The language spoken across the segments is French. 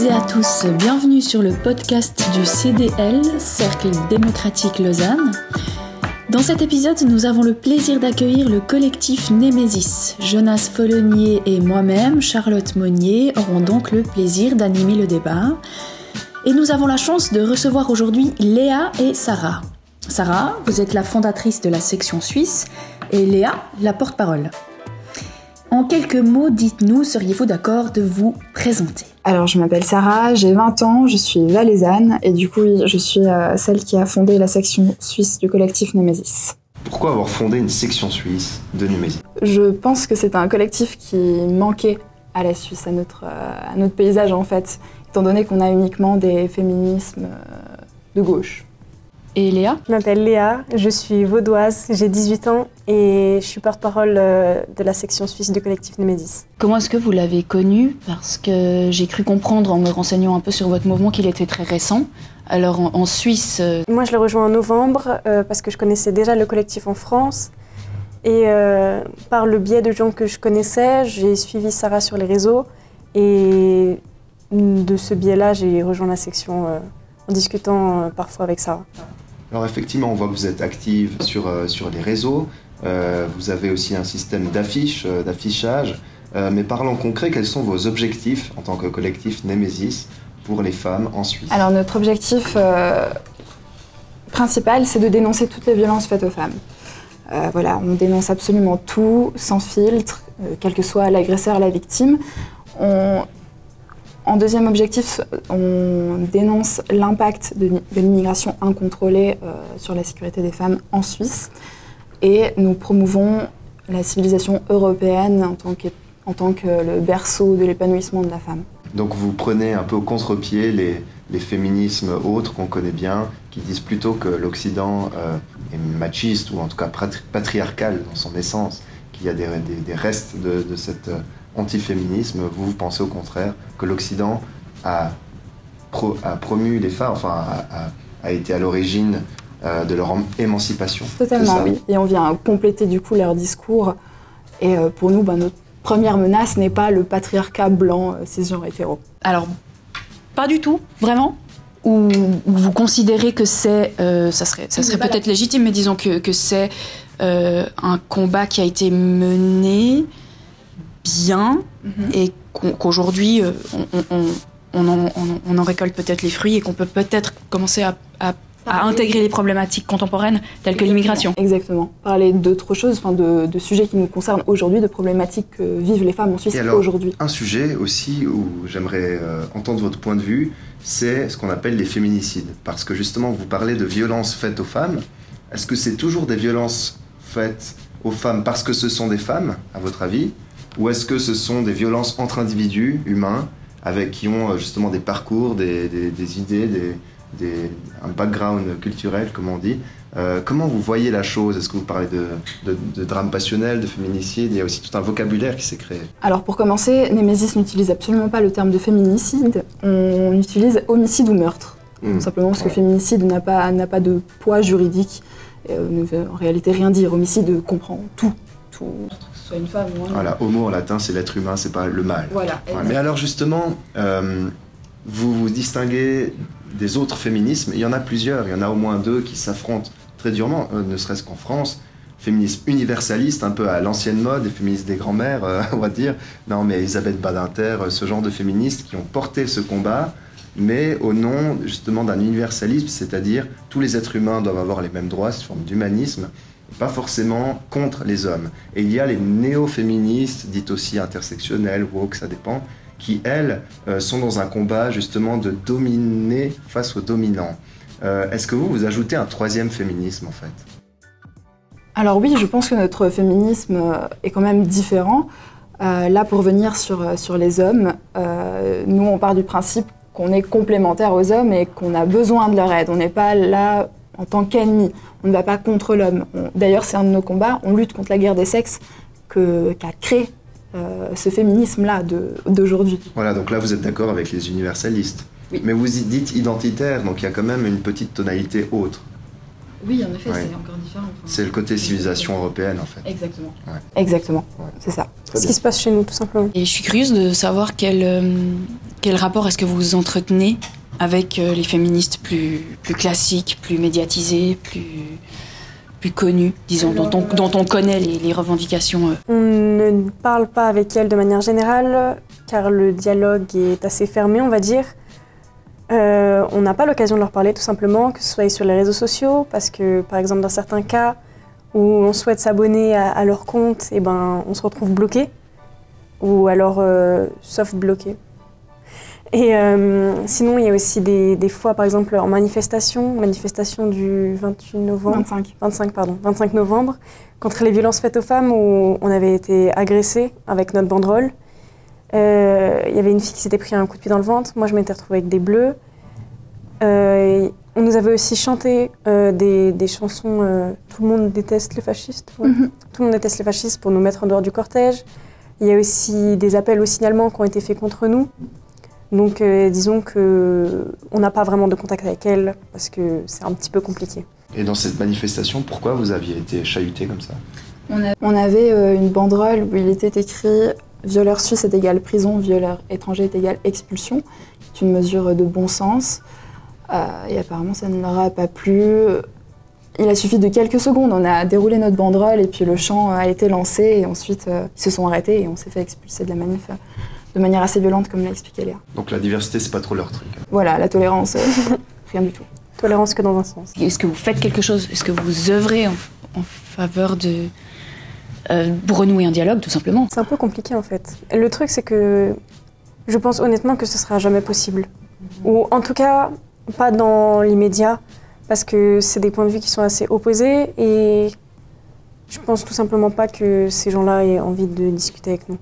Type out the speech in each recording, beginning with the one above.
toutes et à tous, bienvenue sur le podcast du CDL, Cercle démocratique Lausanne. Dans cet épisode, nous avons le plaisir d'accueillir le collectif Némésis. Jonas Follonier et moi-même, Charlotte Monnier, auront donc le plaisir d'animer le débat. Et nous avons la chance de recevoir aujourd'hui Léa et Sarah. Sarah, vous êtes la fondatrice de la section suisse et Léa, la porte-parole. En quelques mots, dites-nous, seriez-vous d'accord de vous présenter? Alors, je m'appelle Sarah, j'ai 20 ans, je suis valaisanne et du coup, je suis euh, celle qui a fondé la section suisse du collectif Nemesis. Pourquoi avoir fondé une section suisse de Nemesis? Je pense que c'est un collectif qui manquait à la Suisse, à notre, euh, à notre paysage en fait, étant donné qu'on a uniquement des féminismes euh, de gauche. Et Léa Je m'appelle Léa, je suis vaudoise, j'ai 18 ans et je suis porte-parole euh, de la section suisse du collectif Nemesis. Comment est-ce que vous l'avez connu? Parce que j'ai cru comprendre en me renseignant un peu sur votre mouvement qu'il était très récent. Alors en, en Suisse, euh, Moi je l'ai rejoint en novembre euh, parce que je connaissais déjà le collectif en France et euh, par le biais de gens que je connaissais, j'ai suivi Sarah sur les réseaux et de ce biais-là, j'ai rejoint la section en discutant parfois avec Sarah. Alors effectivement, on voit que vous êtes active sur, euh, les réseaux. Euh, vous avez aussi un système d'affiche, euh, d'affichage. Mais parlons concret, quels sont vos objectifs en tant que collectif Nemesis pour les femmes en Suisse? Alors, notre objectif principal, c'est de dénoncer toutes les violences faites aux femmes. Voilà, on dénonce absolument tout, sans filtre, quel que soit l'agresseur, la victime. En deuxième objectif, on dénonce l'impact de, l'immigration incontrôlée euh, sur la sécurité des femmes en Suisse. Et nous promouvons la civilisation européenne en tant que, le berceau de l'épanouissement de la femme. Donc vous prenez un peu au contre-pied les, féminismes autres qu'on connaît bien, qui disent plutôt que l'Occident euh, est machiste, ou en tout cas patri- patriarcal dans son essence, qu'il y a des, restes de, de cet euh, antiféminisme. Vous, vous pensez au contraire que l'Occident a, pro- a promu les femmes, enfin a, a- a été à l'origine euh, de leur émancipation. C'est Totalement, oui. Et on vient compléter du coup leur discours. Et euh, pour nous, ben, notre première menace n'est pas le patriarcat blanc euh, cisgenre hétéro. alors pas du tout, vraiment ou, ou vous considérez que c'est, euh, ça serait, ça serait peut-être légitime, mais disons que, que c'est euh, un combat qui a été mené bien et qu'on- qu'aujourd'hui euh, on, on- on- on en, on- on en récolte peut-être les fruits et qu'on peut peut-être commencer à, à- à intégrer les problématiques contemporaines telles que l'immigration. Exactement. Parler d'autres choses, enfin de, de sujets qui nous concernent aujourd'hui, de problématiques que vivent les femmes en Suisse Et aujourd'hui. Un sujet aussi où j'aimerais euh, entendre votre point de vue, c'est ce qu'on appelle les féminicides. Parce que justement, vous parlez de violences faites aux femmes. Est-ce que c'est toujours des violences faites aux femmes parce que ce sont des femmes, à votre avis? Ou est-ce que ce sont des violences entre individus humains avec qui ont euh, justement des parcours, des, des- des idées, des, des- un background culturel, comme on dit Euh, Comment vous voyez la chose? Est-ce que vous parlez de, de, de drame passionnel, de féminicide Il y a aussi tout un vocabulaire qui s'est créé. Alors pour commencer, Némésis n'utilise absolument pas le terme de féminicide, on utilise homicide ou meurtre. Hmm. Tout simplement parce que féminicide n'a pas, n'a pas de poids juridique, euh, ne veut en réalité rien dire. Homicide comprend tout. Soit une femme ou un homme. Voilà, homo en latin, c'est l'être humain, c'est pas le mal. Voilà. Mais alors justement, euh, vous vous distinguez des autres féminismes. Il y en a plusieurs, il y en a au moins deux qui s'affrontent très durement, euh, ne serait-ce qu'en France. Féminisme universaliste, un peu à l'ancienne mode, des féministes des grands-mères, euh, on va dire. Non, mais Elisabeth Badinter, ce genre de féministes qui ont porté ce combat, mais au nom justement d'un universalisme, c'est-à-dire tous les êtres humains doivent avoir les mêmes droits, c'est une forme d'humanisme, et pas forcément contre les hommes. Et il y a les néo-féministes, dites aussi intersectionnelles, woke, ça dépend, qui, elles, euh, sont dans un combat justement de dominer face aux dominants. Euh, Est-ce que vous, vous ajoutez un troisième féminisme en fait? Alors oui, je pense que notre féminisme euh, est quand même différent. Là, pour venir sur, sur les hommes, nous, on part du principe qu'on est complémentaire aux hommes et qu'on a besoin de leur aide. On n'est pas là en tant qu'ennemis. On ne va pas contre l'homme. On- D'ailleurs, c'est un de nos combats. On lutte contre la guerre des sexes que- qu'a créé euh, ce féminisme-là de- d'aujourd'hui. Voilà, donc là vous êtes d'accord avec les universalistes. Oui. Mais vous y dites identitaire, donc il y a quand même une petite tonalité autre. Oui, en effet, Ouais. c'est encore différent. Enfin, C'est le côté civilisation européenne en fait. Exactement. Exactement, Ouais. c'est ça. Ce qui se passe chez nous, tout simplement. Et je suis curieuse de savoir quel, euh, quel rapport est-ce que vous entretenez avec euh, les féministes plus, classiques, plus médiatisées, plus, connues, disons, dont on, connaît les, revendications euh. On ne parle pas avec elles de manière générale, car le dialogue est assez fermé, on va dire. Euh, on n'a pas l'occasion de leur parler tout simplement, que ce soit sur les réseaux sociaux, parce que par exemple dans certains cas où on souhaite s'abonner à, leur compte, et ben, on se retrouve bloqué, ou alors euh, sauf bloqué. Et euh, sinon, il y a aussi des, des fois, par exemple, en manifestation, manifestation du 28 novembre, 25. 25, pardon, 25 novembre, contre les violences faites aux femmes où on avait été agressés avec notre banderole. Euh, Il y avait une fille qui s'était pris un coup de pied dans le ventre. Moi, je m'étais retrouvée avec des bleus. Euh, on nous avait aussi chanté des, des chansons Tout le monde déteste les fascistes. ouais. Mhm. Tout le monde déteste les fascistes pour nous mettre en dehors du cortège. Il y a aussi des appels au signalement qui ont été faits contre nous. Donc, euh, disons que on n'a pas vraiment de contact avec elles parce que c'est un petit peu compliqué. Et dans cette manifestation, pourquoi vous aviez été chahuté comme ça? On avait euh, une banderole où il était écrit violeur suisse est égal prison, violeur étranger est égal expulsion. C'est une mesure de bon sens. Euh, et apparemment, ça ne leur a pas plu. Il a suffi de quelques secondes. On a déroulé notre banderole et puis le chant a été lancé. Et ensuite, euh, ils se sont arrêtés et on s'est fait expulser de la manif euh, de manière assez violente, comme l'a expliqué Léa. Donc la diversité, c'est pas trop leur truc. Voilà, la tolérance, euh, rien du tout. Tolérance que dans un sens. Est-ce que vous faites quelque chose Est-ce que vous œuvrez en, en faveur de. euh, pour renouer un dialogue, tout simplement? C'est un peu compliqué en fait. Le truc, c'est que je pense honnêtement que ce sera jamais possible. Ou en tout cas, pas dans l'immédiat, parce que c'est des points de vue qui sont assez opposés et je pense tout simplement pas que ces gens-là aient envie de discuter avec nous.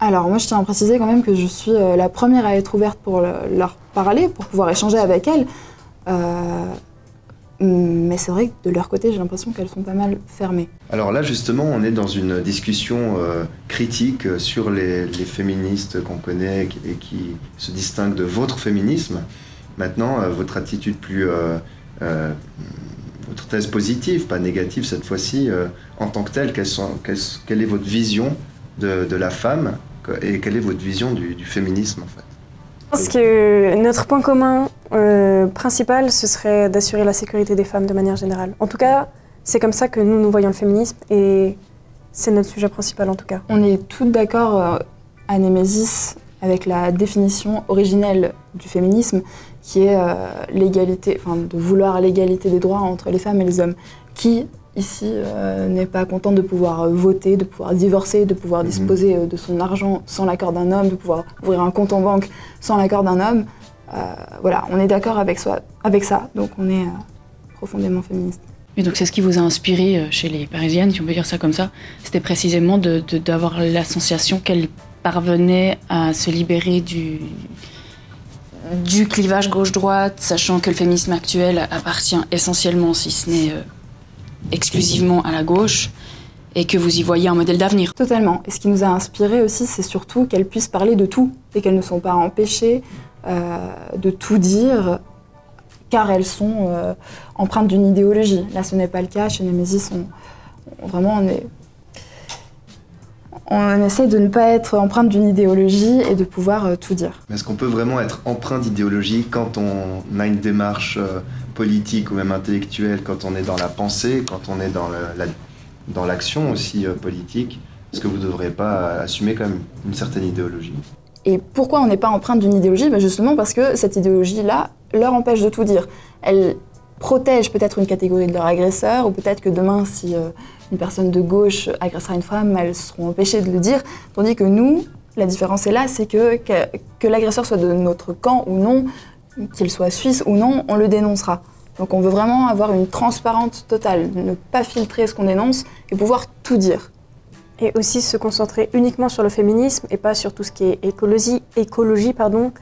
Alors moi je tiens à préciser quand même que je suis euh, la première à être ouverte pour le- leur parler, pour pouvoir échanger avec elles. Euh, mais c'est vrai que de leur côté j'ai l'impression qu'elles sont pas mal fermées. Alors là, justement, on est dans une discussion euh, critique sur les, féministes qu'on connaît et qui- se distinguent de votre féminisme. Maintenant, votre attitude plus... votre thèse positive, pas négative cette fois-ci, en tant que telle, quelle est votre vision de, la femme et quelle est votre vision du, du féminisme en fait? Je pense que notre point commun euh, principal, ce serait d'assurer la sécurité des femmes de manière générale. En tout cas, c'est comme ça que nous, nous voyons le féminisme et c'est notre sujet principal en tout cas. On est toutes d'accord euh, à Némésis avec la définition originelle du féminisme qui est euh, l'égalité, enfin de vouloir l'égalité des droits entre les femmes et les hommes. Qui ici euh, n'est pas content de pouvoir euh, voter, de pouvoir divorcer, de pouvoir Mhm. disposer euh, de son argent sans l'accord d'un homme, de pouvoir ouvrir un compte en banque sans l'accord d'un homme Euh, Voilà, on est d'accord avec, soi- avec ça, donc on est euh, profondément féministe. Et donc c'est ce qui vous a inspiré chez les Parisiennes, si on peut dire ça comme ça. C'était précisément de- de- d'avoir la sensation qu'elles parvenaient à se libérer du, du clivage gauche-droite, sachant que le féminisme actuel appartient essentiellement, si ce n'est euh, exclusivement à la gauche, et que vous y voyez un modèle d'avenir. Totalement. Et ce qui nous a inspiré aussi, c'est surtout qu'elles puissent parler de tout et qu'elles ne sont pas empêchées euh, de tout dire car elles sont euh, empreintes d'une idéologie. Là, ce n'est pas le cas. Chez Nemesis, on, on- vraiment, on est. On essaie de ne pas être empreinte d'une idéologie et de pouvoir euh, tout dire. Mais Est-ce qu'on peut vraiment être empreint d'idéologie quand on a une démarche euh, politique ou même intellectuelle, quand on est dans la pensée, quand on est dans l'action aussi euh, politique Est-ce que vous ne devriez pas assumer quand même une certaine idéologie? Et pourquoi on n'est pas empreinte d'une idéologie? Ben Justement parce que cette idéologie-là leur empêche de tout dire. Elle protège peut-être une catégorie de leurs agresseurs, ou peut-être que demain, si euh, une personne de gauche agressera une femme, elles seront empêchées de le dire. Tandis que nous, la différence est là, c'est que, que l'agresseur soit de notre camp ou non, qu'il soit suisse ou non, on le dénoncera. Donc on veut vraiment avoir une transparence totale, ne pas filtrer ce qu'on dénonce et pouvoir tout dire. Et aussi se concentrer uniquement sur le féminisme et pas sur tout ce qui est écologie, écologie pardon,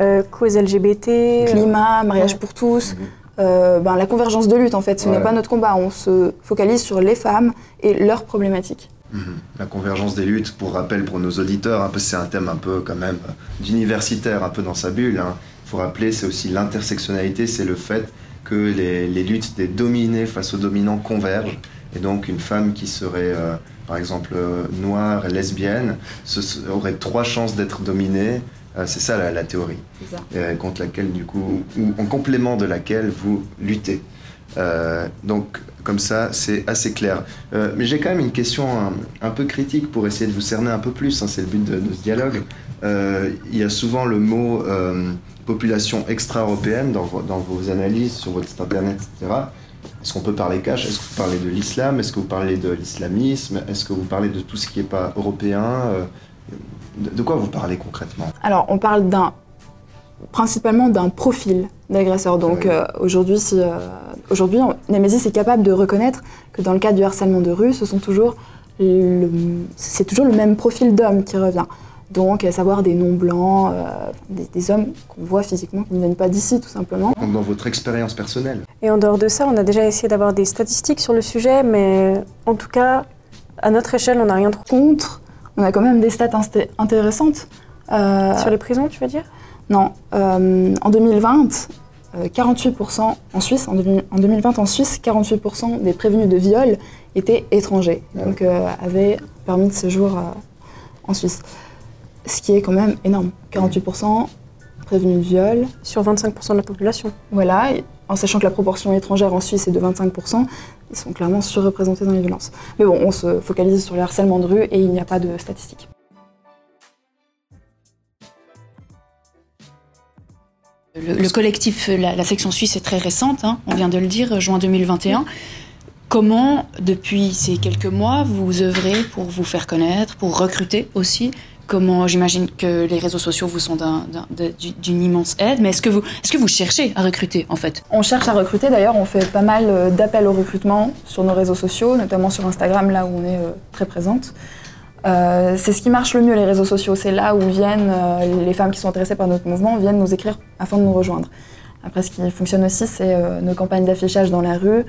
euh, cause LGBT. euh, Climat, mariage ouais. pour tous, euh, ben, la convergence de lutte en fait, ce Ouais. n'est pas notre combat, on se focalise sur les femmes et leurs problématiques. Mhm. La convergence des luttes, pour rappel pour nos auditeurs, peu c'est un thème un peu quand même d'universitaire, un peu dans sa bulle. Il faut rappeler, c'est aussi l'intersectionnalité, c'est le fait que les, les luttes des dominés face aux dominants convergent. Et donc une femme qui serait, euh, par exemple, euh, noire, lesbienne, ce- aurait trois chances d'être dominée Euh, c'est ça la, la théorie, ça. contre laquelle, du coup, ou en complément de laquelle vous luttez. Euh, donc, comme ça, c'est assez clair. Euh, mais j'ai quand même une question un, peu critique pour essayer de vous cerner un peu plus. hein, c'est le but de, ce dialogue. Euh, il y a souvent le mot population extra-européenne dans, vo- dans vos analyses sur votre site internet, etc. Est-ce qu'on peut parler cash? Est-ce que vous parlez de l'islam? Est-ce que vous parlez de l'islamisme? Est-ce que vous parlez de tout ce qui n'est pas européen? De quoi vous parlez concrètement? Alors, on parle d'un principalement d'un profil d'agresseur. Donc Oui. euh, aujourd'hui, si, euh, aujourd'hui, Nemesis est capable de reconnaître que dans le cas du harcèlement de rue, ce sont toujours le- c'est toujours le même profil d'homme qui revient. Donc, à savoir des noms blancs, euh, des, des hommes qu'on voit physiquement qui ne viennent pas d'ici, tout simplement. Donc, Dans votre expérience personnelle Et en dehors de ça, on a déjà essayé d'avoir des statistiques sur le sujet, mais en tout cas, à notre échelle, on n'a rien trouvé. Contre, on a quand même des stats intéressantes. Euh, Sur les prisons, tu veux dire? Non, euh, en 2020, euh, 48% en Suisse, en, devi- en 2020 en Suisse, 48% des prévenus de viol étaient étrangers, donc euh, avaient permis de séjour euh, en Suisse. Ce qui est quand même énorme. 48% prévenus de viol, Sur 25% de la population. voilà, et en sachant que la proportion étrangère en Suisse est de 25%, ils sont clairement surreprésentés dans les violences. Mais bon, on se focalise sur le harcèlement de rue et il n'y a pas de statistiques. Le, le collectif, la, section suisse est très récente, hein, on vient de le dire, juin 2021. Comment, depuis ces quelques mois, vous œuvrez pour vous faire connaître, pour recruter aussi? Comment, j'imagine que les réseaux sociaux vous sont d'une immense aide, mais est-ce que, est que vous cherchez à recruter en fait? On cherche à recruter, d'ailleurs on fait pas mal euh, d'appels au recrutement sur nos réseaux sociaux, notamment sur Instagram là où on est euh, très présente. Euh, c'est ce qui marche le mieux les réseaux sociaux, c'est là où viennent euh, les femmes qui sont intéressées par notre mouvement, viennent nous écrire afin de nous rejoindre. Après ce qui fonctionne aussi c'est euh, nos campagnes d'affichage dans la rue.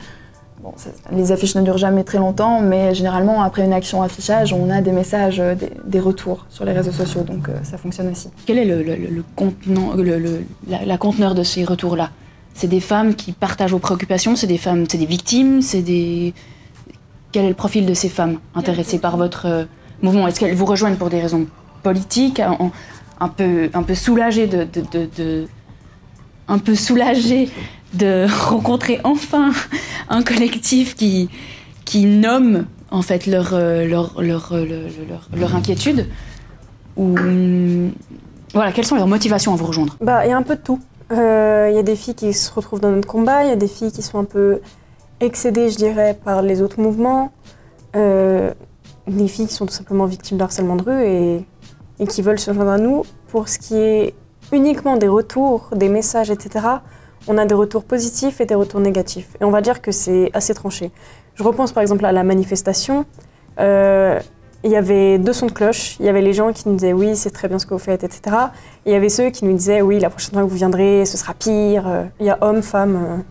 Bon, les affiches ne durent jamais très longtemps, mais généralement après une action affichage, on a des messages, des, retours sur les réseaux sociaux, donc ça fonctionne aussi. Quel est le, le- contenant, le- la, conteneur de ces retours-là? C'est des femmes qui partagent vos préoccupations, c'est des femmes, c'est des victimes, c'est des. Quel est le profil de ces femmes intéressées par votre mouvement Est-ce qu'elles vous rejoignent pour des raisons politiques, un peu, soulagées de, rencontrer enfin un collectif qui, nomme en fait leur, leur, leur, le- le- leur, leur inquiétude voilà, quelles sont leurs motivations à vous rejoindre? Bah, il y a un peu de tout. Euh, Il y a des filles qui se retrouvent dans notre combat, il y a des filles qui sont un peu excédées, je dirais, par les autres mouvements. Euh, des filles qui sont tout simplement victimes de harcèlement de rue et, qui veulent se joindre à nous. Pour ce qui est uniquement des retours, des messages, etc., on a des retours positifs et des retours négatifs. Et on va dire que c'est assez tranché. Je repense par exemple à la manifestation. Euh, il y avait deux sons de cloche. Il y avait les gens qui nous disaient oui, c'est très bien ce que vous faites, etc. Et il y avait ceux qui nous disaient oui, la prochaine fois que vous viendrez, ce sera pire. Euh, Il y a hommes, femmes.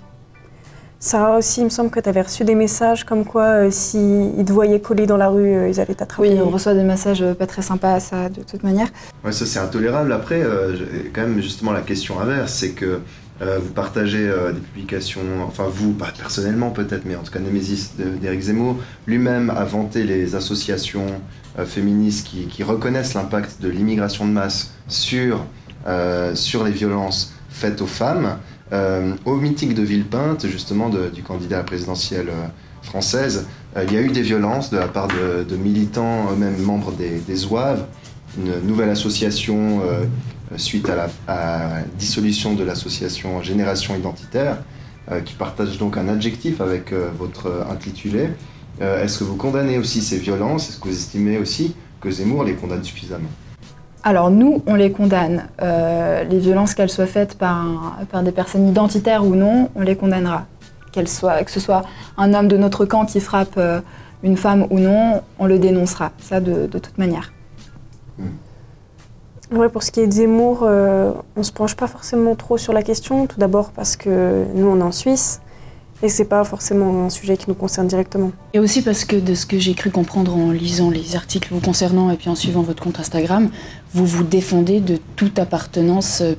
Sarah aussi, il me semble que tu avais reçu des messages comme quoi euh, s'ils te voyaient coller dans la rue, euh, ils allaient t'attraper. Oui, on reçoit des messages euh, pas très sympas, ça, de toute manière. Ouais, ça c'est intolérable. Après, euh, quand même justement la question inverse, c'est que euh, vous partagez euh, des publications, enfin vous, pas personnellement peut-être, mais en tout cas Nemesis de- d'Éric Zemmour, lui-même a vanté les associations euh, féministes qui, qui reconnaissent l'impact de l'immigration de masse sur, euh, sur les violences faites aux femmes. Euh, au meeting de Villepinte, justement, du candidat à la présidentielle euh, française, euh, il y a eu des violences de la part de, militants, eux-mêmes membres des, des une nouvelle association suite à la dissolution de l'association Génération Identitaire, qui partage donc un adjectif avec votre intitulé. Est-ce que vous condamnez aussi ces violences? Est-ce que vous estimez aussi que Zemmour les condamne suffisamment? Alors nous, on les condamne. Euh, les violences, qu'elles soient faites par, par des personnes identitaires ou non, on les condamnera. Qu'elles soient, que ce soit un homme de notre camp qui frappe euh, une femme ou non, on le dénoncera. Ça, de, de toute manière. Ouais, pour ce qui est de Zemmour, euh, on se penche pas forcément trop sur la question. Tout d'abord parce que nous, on est en Suisse et c'est pas forcément un sujet qui nous concerne directement. Et aussi parce que de ce que j'ai cru comprendre en lisant les articles vous concernant et puis en suivant votre compte Instagram, vous vous défendez de toute appartenance euh,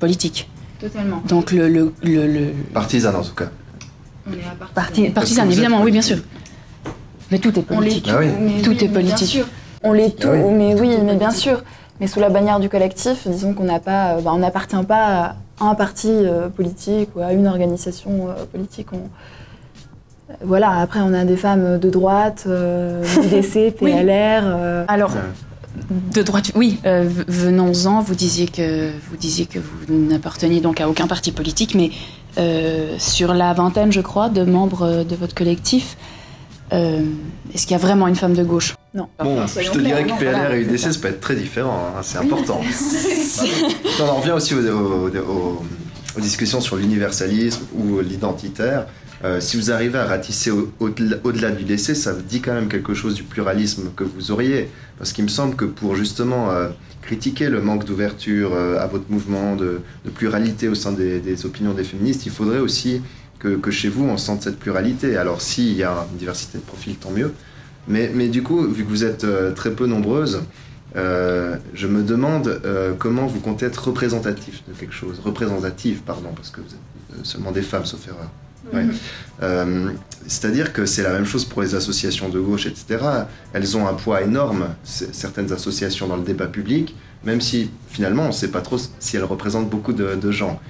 politique. Totalement. Donc le, le, le, le- Partisane en tout cas. parti, partisane, vous êtes évidemment, oui, bien sûr. politique. Mais tout est On politique. Ah oui. mais Tout est mais bien politique. sûr. On les tout, Ah oui. mais oui, Tout est mais bien politique. sûr. Mais sous la bannière du collectif, disons qu'on n'a pas, bah, on n'appartient pas à un parti euh, politique ou à une organisation euh, politique. On- Voilà, après on a des femmes de droite, euh, UDC. PLR. euh, Alors, de droite, oui, euh, venons-en, vous disiez que vous disiez que vous n'apparteniez donc à aucun parti politique, mais euh, sur la vingtaine, je crois, de membres euh, de votre collectif, euh, est-ce qu'il y a vraiment une femme de gauche? Non. Bon, Enfin, je te dirais que PLR voilà, et UDC, ça. peut être très différent, hein, c'est important. Non, on en revient aussi aux, aux- aux- aux discussions sur l'universalisme ou l'identitaire. Euh, si vous arrivez à ratisser au- au-delà au-delà du décès, ça dit quand même quelque chose du pluralisme que vous auriez. Parce qu'il me semble que pour justement euh, critiquer le manque d'ouverture euh, à votre mouvement, de, de pluralité au sein des, des opinions des féministes, il faudrait aussi que, que chez vous on sente cette pluralité. Alors s'il y a une diversité de profils, tant mieux. Mais, mais du coup, vu que vous êtes euh, très peu nombreuses, euh, je me demande euh, comment vous comptez être représentatif de quelque chose. Représentative, pardon, parce que vous êtes seulement des femmes, sauf erreur. Ouais. Euh, C'est-à-dire que c'est la même chose pour les associations de gauche, etc. Elles ont un poids énorme, certaines associations, dans le débat public, même si finalement on ne sait pas trop si elles représentent beaucoup de, de gens.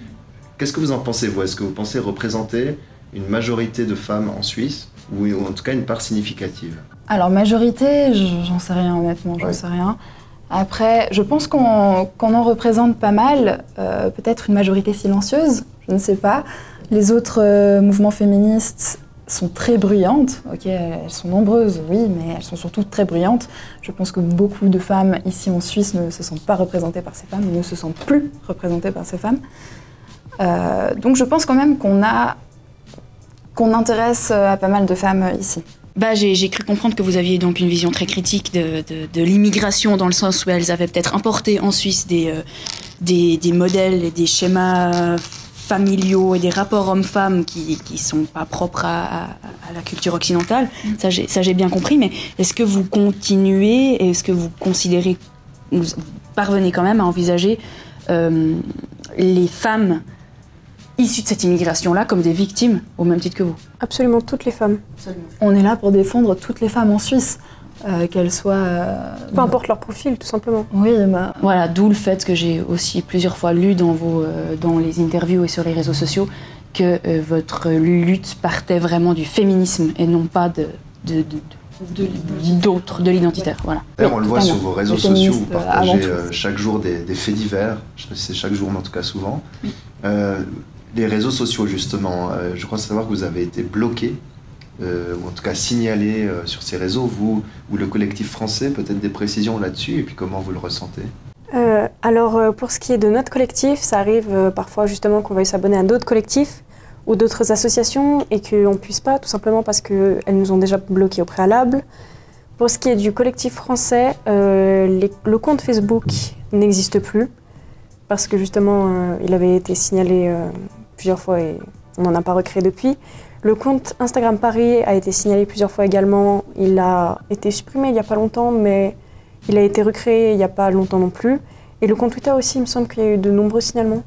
Qu'est-ce que vous en pensez, vous? Est-ce que vous pensez représenter une majorité de femmes en Suisse, ou en tout cas une part significative? Alors, majorité, j'en sais rien, honnêtement, j'en Ouais. sais rien. Après, je pense qu'on en représente pas mal, euh, peut-être une majorité silencieuse, je ne sais pas. Les autres euh, mouvements féministes sont très bruyantes, ok, elles sont nombreuses, oui, mais elles sont surtout très bruyantes. Je pense que beaucoup de femmes ici en Suisse ne se sentent pas représentées par ces femmes, ne se sentent plus représentées par ces femmes. Euh, donc je pense quand même qu'on a qu'on intéresse à pas mal de femmes ici. Bah, j'ai cru comprendre que vous aviez donc une vision très critique de, de- de l'immigration dans le sens où elles avaient peut-être importé en Suisse des, euh, des, des modèles et des schémas familiaux et des rapports hommes-femmes qui qui sont pas propres à, à- à la culture occidentale. Ça, j'ai ça, j'ai bien compris. Mais est-ce que vous continuez Est-ce que vous considérez, vous parvenez quand même à envisager euh, les femmes issues de cette immigration-là comme des victimes au même titre que vous Absolument toutes les femmes. On est là pour défendre toutes les femmes en Suisse, euh, qu'elles soient. euh, Peu importe leur profil, tout simplement. Oui, bah, Voilà, d'où le fait que j'ai aussi plusieurs fois lu dans, vos, euh, dans les interviews et sur les réseaux sociaux que euh, votre lutte partait vraiment du féminisme et non pas de, de, de- de- d'autres, de l'identitaire. Voilà. On le voit sur vos réseaux sociaux, vous partagez euh, chaque jour des, des faits divers. Je sais pas si c'est chaque jour, mais en tout cas souvent. Euh, les réseaux sociaux, justement, euh, je crois savoir que vous avez été bloqué, euh, ou en tout cas signalé euh, sur ces réseaux, vous ou le collectif français, peut-être des précisions là-dessus, et puis comment vous le ressentez? Alors, pour ce qui est de notre collectif, ça arrive parfois justement qu'on veuille s'abonner à d'autres collectifs ou d'autres associations et qu'on ne puisse pas, tout simplement parce qu'elles nous ont déjà bloqués au préalable. Pour ce qui est du collectif français, le compte Facebook n'existe plus parce que justement, il avait été signalé plusieurs fois et on n'en a pas recréé depuis. Le compte Instagram Paris a été signalé plusieurs fois également. Il a été supprimé il n'y a pas longtemps, mais il a été recréé il n'y a pas longtemps non plus. Et le compte Twitter aussi, il me semble qu'il y a eu de nombreux signalements.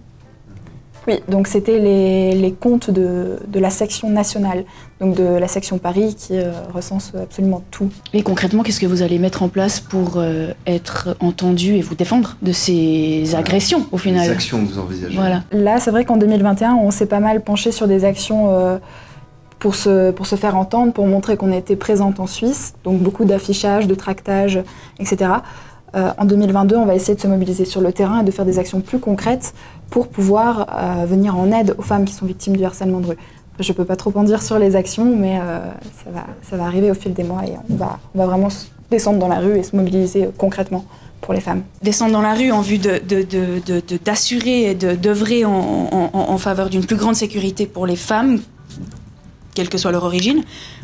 Oui, donc c'était les, les comptes de, de la section nationale, donc de la section Paris qui euh, recense absolument tout. Et concrètement, qu'est-ce que vous allez mettre en place pour euh, être entendu et vous défendre de ces agressions au Les final actions que vous envisagez Voilà. Là, c'est vrai qu'en 2021, on s'est pas mal penché sur des actions euh, pour, se, pour se faire entendre, pour montrer qu'on était présente en Suisse, donc beaucoup d'affichage, de tractage, etc. Euh, en 2022, on va essayer de se mobiliser sur le terrain et de faire des actions plus concrètes pour pouvoir euh, venir en aide aux femmes qui sont victimes du harcèlement de rue. Je ne peux pas trop en dire sur les actions, mais euh, ça, va, arriver au fil des mois et on va, vraiment descendre dans la rue et se mobiliser concrètement pour les femmes. descendre dans la rue en vue de, de- d'assurer et d'œuvrer en faveur d'une plus grande sécurité pour les femmes, quelle que soit leur origine,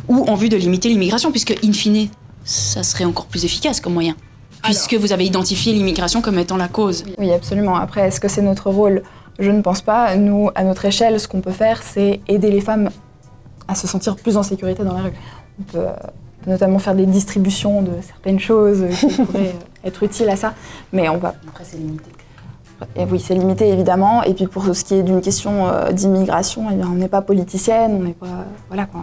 ou en vue de limiter l'immigration, puisque, in fine, ça serait encore plus efficace comme moyen. Puisque vous avez identifié l'immigration comme étant la cause. Oui, absolument. Après, est-ce que c'est notre rôle? Je ne pense pas. Nous, à notre échelle, ce qu'on peut faire, c'est aider les femmes à se sentir plus en sécurité dans la rue. On peut, euh, notamment faire des distributions de certaines choses qui pourraient euh, être utiles à ça, mais on va. Après, c'est limité. Et oui, c'est limité évidemment. Et puis pour ce qui est d'une question euh, d'immigration, eh bien, on n'est pas politicienne, on n'est pas, voilà quoi,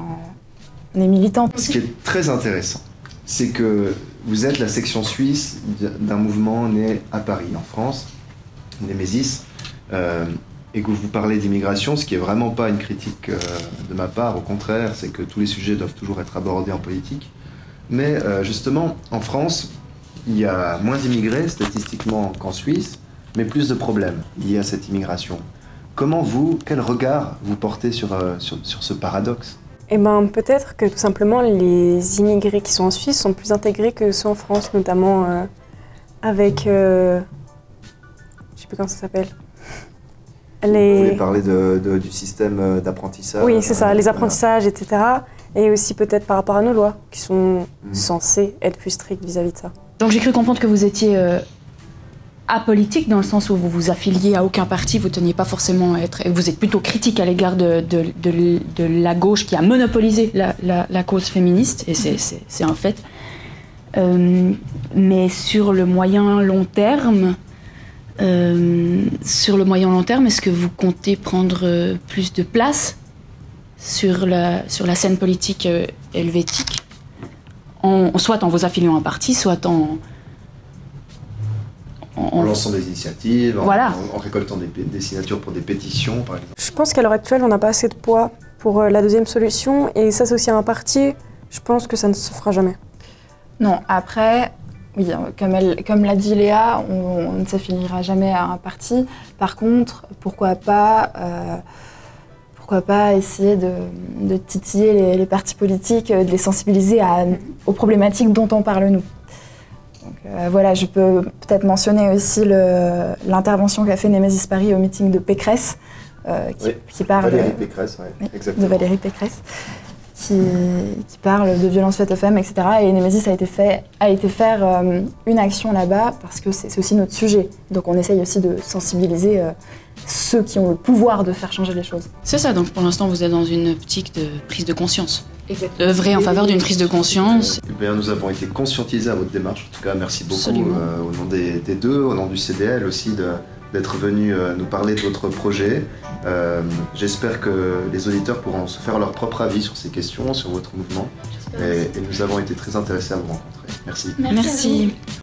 on est militante. Ce qui est très intéressant, c'est que vous êtes la section suisse d'un mouvement né à Paris, en France, Nemesis, euh, et que vous parlez d'immigration, ce qui est vraiment pas une critique euh, de ma part, au contraire, c'est que tous les sujets doivent toujours être abordés en politique. Mais euh, justement, en France, il y a moins d'immigrés statistiquement qu'en Suisse, mais plus de problèmes liés à cette immigration. Comment vous, quel regard vous portez sur, sur, sur ce paradoxe? Eh ben, peut-être que tout simplement les immigrés qui sont en Suisse sont plus intégrés que ceux en France, notamment euh, avec. Euh, je sais plus comment ça s'appelle. Les... Vous voulez parler de, du système euh, d'apprentissage Oui, c'est ça, les apprentissages, etc. Et aussi peut-être par rapport à nos lois, qui sont mhm. censées être plus strictes vis-à-vis de ça. Donc j'ai cru comprendre que vous étiez apolitique dans le sens où vous vous affiliez à aucun parti, vous teniez pas forcément à être, vous êtes plutôt critique à l'égard de, de, la gauche qui a monopolisé la, la, cause féministe, et c'est un fait. Euh, mais sur le moyen long terme, euh, sur le moyen long terme, est-ce que vous comptez prendre euh, plus de place sur la, sur la scène politique helvétique, en, soit en vous affiliant à un parti, soit en en, lançant des initiatives, en, récoltant des, signatures pour des pétitions, par exemple. Je pense qu'à l'heure actuelle, on n'a pas assez de poids pour euh, la deuxième solution, et s'associer à un parti, je pense que ça ne se fera jamais. Non, après, oui, comme, comme l'a dit Léa, on, ne s'affiliera jamais à un parti. Par contre, pourquoi pas, euh, pourquoi pas essayer de, titiller les, les, partis politiques, de les sensibiliser à, aux problématiques dont on parle nous. Euh, voilà, je peux peut-être mentionner aussi l'intervention qu'a fait Nemesis Paris au meeting de Pécresse, euh, qui, parle Valérie Pécresse, de Valérie Pécresse, qui, parle de violences faites aux femmes, etc. Et Nemesis a été, fait, a été faire euh, une action là-bas parce que c'est aussi notre sujet. Donc on essaye aussi de sensibiliser ceux qui ont le pouvoir de faire changer les choses. C'est ça, donc pour l'instant vous êtes dans une optique de prise de conscience œuvrer en faveur d'une prise de conscience. Eh nous avons été conscientisés à votre démarche. En tout cas, merci beaucoup euh, au nom des, deux, au nom du CDL aussi, d'être venu euh, nous parler de votre projet. Euh, j'espère que les auditeurs pourront se faire leur propre avis sur ces questions, sur votre mouvement. Et, et, nous avons été très intéressés à vous rencontrer. Merci. Merci.